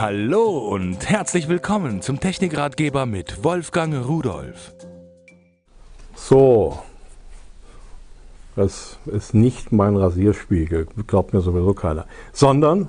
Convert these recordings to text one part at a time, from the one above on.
Hallo und herzlich willkommen zum Technikratgeber mit Wolfgang Rudolf. So, das ist nicht mein Rasierspiegel, glaubt mir sowieso keiner, sondern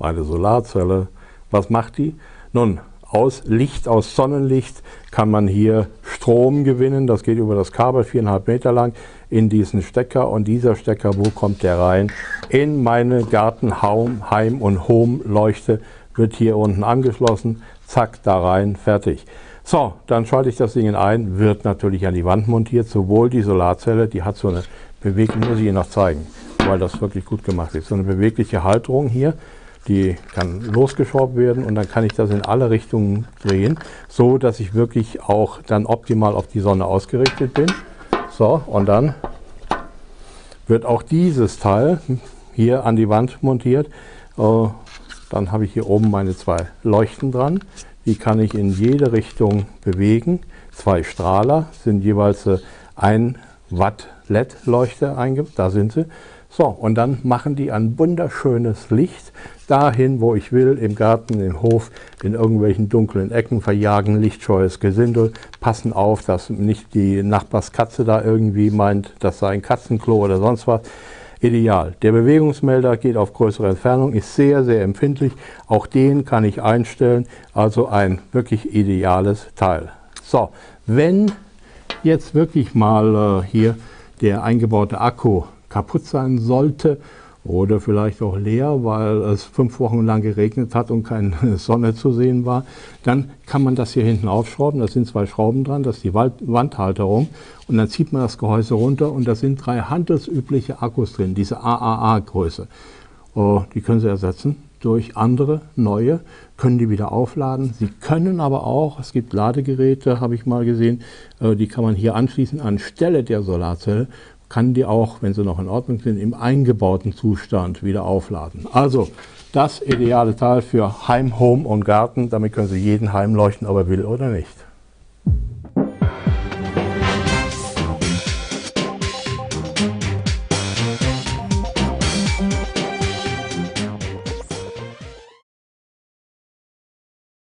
eine Solarzelle. Was macht die? Nun, aus Licht, aus Sonnenlicht kann man hier Strom gewinnen. Das geht über das Kabel, viereinhalb Meter lang, in diesen Stecker. Und dieser Stecker, wo kommt der rein? In meine Garten, Heim und Home Leuchte wird hier unten angeschlossen. Zack, da rein, fertig. So, dann schalte ich das Ding ein, wird natürlich an die Wand montiert. Sowohl die Solarzelle, die hat so eine bewegliche, muss ich Ihnen noch zeigen, weil das wirklich gut gemacht ist. So eine bewegliche Halterung hier die kann losgeschraubt werden und dann kann ich das in alle Richtungen drehen, so dass ich wirklich auch dann optimal auf die Sonne ausgerichtet bin. So, und dann wird auch dieses Teil hier an die Wand montiert. Äh, dann habe ich hier oben meine zwei Leuchten dran. Die kann ich in jede Richtung bewegen. Zwei Strahler sind jeweils äh, ein Watt LED-Leuchte eingebaut. Da sind sie. So, und dann machen die ein wunderschönes Licht dahin, wo ich will, im Garten, im Hof, in irgendwelchen dunklen Ecken, verjagen lichtscheues Gesindel, passen auf, dass nicht die Nachbarskatze da irgendwie meint, das sei ein Katzenklo oder sonst was. Ideal. Der Bewegungsmelder geht auf größere Entfernung, ist sehr, sehr empfindlich. Auch den kann ich einstellen, also ein wirklich ideales Teil. So, wenn jetzt wirklich mal äh, hier der eingebaute Akku kaputt sein sollte oder vielleicht auch leer, weil es fünf Wochen lang geregnet hat und keine Sonne zu sehen war, dann kann man das hier hinten aufschrauben. Da sind zwei Schrauben dran, das ist die Wandhalterung. Und dann zieht man das Gehäuse runter und da sind drei handelsübliche Akkus drin, diese AAA-Größe. Oh, die können Sie ersetzen durch andere, neue, können die wieder aufladen. Sie können aber auch, es gibt Ladegeräte, habe ich mal gesehen, äh, die kann man hier anschließen anstelle der Solarzelle kann die auch, wenn sie noch in Ordnung sind, im eingebauten Zustand wieder aufladen. Also das ideale Teil für Heim, Home und Garten. Damit können Sie jeden Heim leuchten, ob er will oder nicht.